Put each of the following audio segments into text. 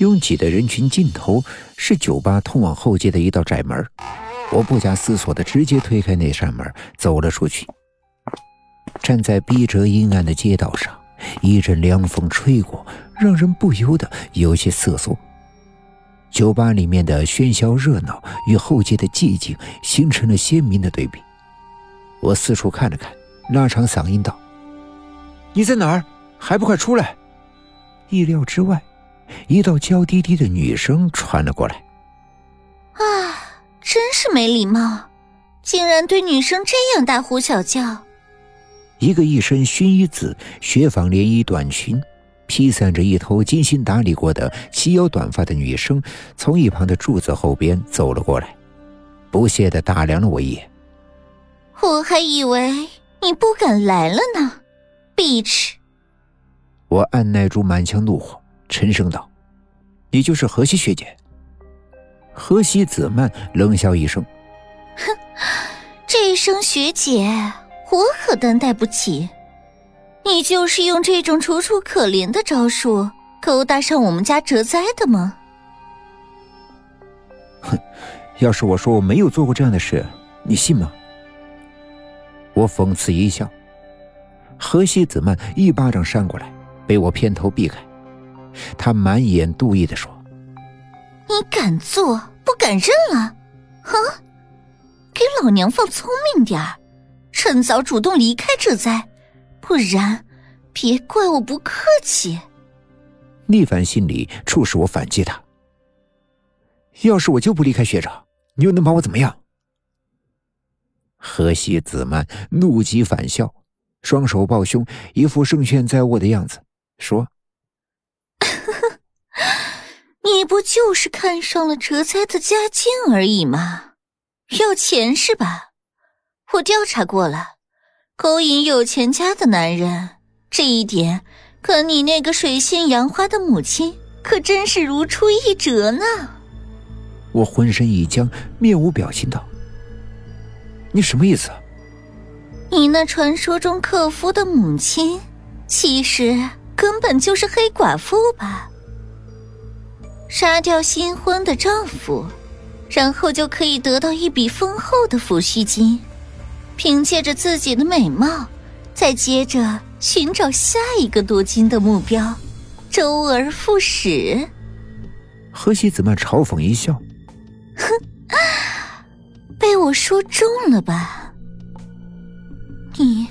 拥挤的人群尽头是酒吧通往后街的一道窄门，我不假思索的直接推开那扇门，走了出去。站在逼仄阴暗的街道上，一阵凉风吹过，让人不由得有些瑟缩。酒吧里面的喧嚣热闹与后街的寂静形成了鲜明的对比。我四处看了看，拉长嗓音道：“你在哪儿？还不快出来！”意料之外。一道娇滴滴的女声传了过来。啊，真是没礼貌，竟然对女生这样大呼小叫。一个一身薰衣紫雪纺连衣短裙，披散着一头精心打理过的齐腰短发的女生，从一旁的柱子后边走了过来，不屑的打量了我一眼。我还以为你不敢来了呢，bitch！我按耐住满腔怒火。沉声道：“你就是荷西学姐。”荷西子曼冷笑一声：“哼，这一声学姐，我可担待不起。你就是用这种楚楚可怜的招数勾搭上我们家哲哉的吗？”哼，要是我说我没有做过这样的事，你信吗？我讽刺一笑。荷西子曼一巴掌扇过来，被我偏头避开。他满眼妒意的说：“你敢做不敢认了？哼，给老娘放聪明点儿，趁早主动离开这灾，不然别怪我不客气。”逆反心理促使我反击他：“要是我就不离开学长，你又能把我怎么样？”河西子曼怒极反笑，双手抱胸，一副胜券在握的样子，说。你不就是看上了哲哉的家境而已吗？要钱是吧？我调查过了，勾引有钱家的男人，这一点跟你那个水性杨花的母亲可真是如出一辙呢。我浑身一僵，面无表情道：“你什么意思？”你那传说中克夫的母亲，其实根本就是黑寡妇吧？杀掉新婚的丈夫，然后就可以得到一笔丰厚的抚恤金，凭借着自己的美貌，再接着寻找下一个夺金的目标，周而复始。何西子曼嘲讽一笑：“哼，被我说中了吧？你，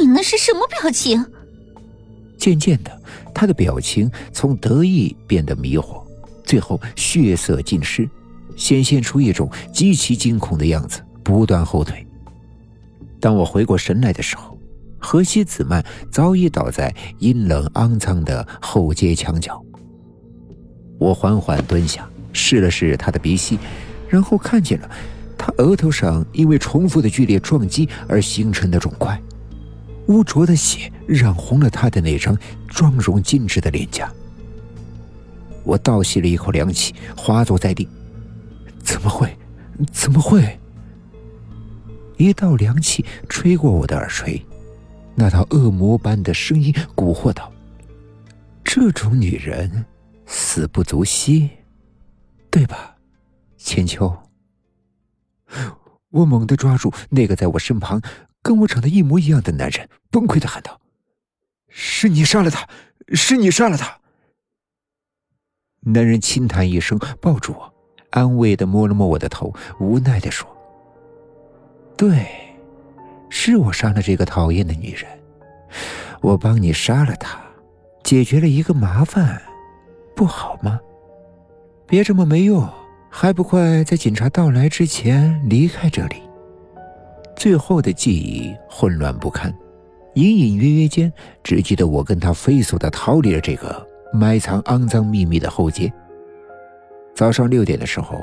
你那是什么表情？”渐渐的。他的表情从得意变得迷惑，最后血色尽失，显现出一种极其惊恐的样子，不断后退。当我回过神来的时候，河西子曼早已倒在阴冷肮脏的后街墙角。我缓缓蹲下，试了试他的鼻息，然后看见了他额头上因为重复的剧烈撞击而形成的肿块。污浊的血染红了他的那张妆容精致的脸颊。我倒吸了一口凉气，滑坐在地。怎么会？怎么会？一道凉气吹过我的耳垂，那道恶魔般的声音蛊惑道：“这种女人，死不足惜，对吧，千秋？”我猛地抓住那个在我身旁。跟我长得一模一样的男人崩溃的喊道：“是你杀了他，是你杀了他！”男人轻叹一声，抱住我，安慰的摸了摸我的头，无奈的说：“对，是我杀了这个讨厌的女人，我帮你杀了她，解决了一个麻烦，不好吗？别这么没用，还不快在警察到来之前离开这里！”最后的记忆混乱不堪，隐隐约约间只记得我跟他飞速的逃离了这个埋藏肮脏秘密的后街。早上六点的时候，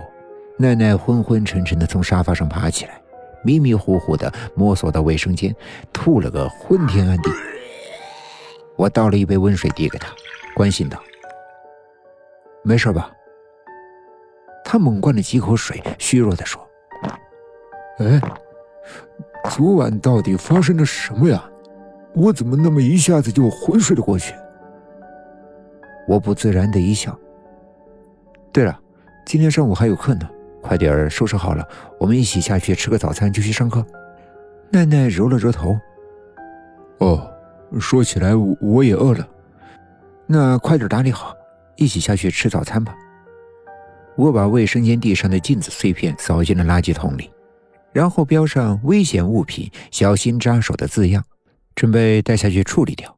奈奈昏昏沉沉的从沙发上爬起来，迷迷糊糊的摸索到卫生间，吐了个昏天暗地。我倒了一杯温水递给他，关心道：“没事吧？”他猛灌了几口水，虚弱的说：“哎。”昨晚到底发生了什么呀？我怎么那么一下子就昏睡了过去？我不自然的一笑。对了，今天上午还有课呢，快点收拾好了，我们一起下去吃个早餐就去上课。奈奈揉了揉头。哦，说起来我也饿了，那快点打理好，一起下去吃早餐吧。我把卫生间地上的镜子碎片扫进了垃圾桶里，然后标上“危险物品，小心扎手”的字样，准备带下去处理掉。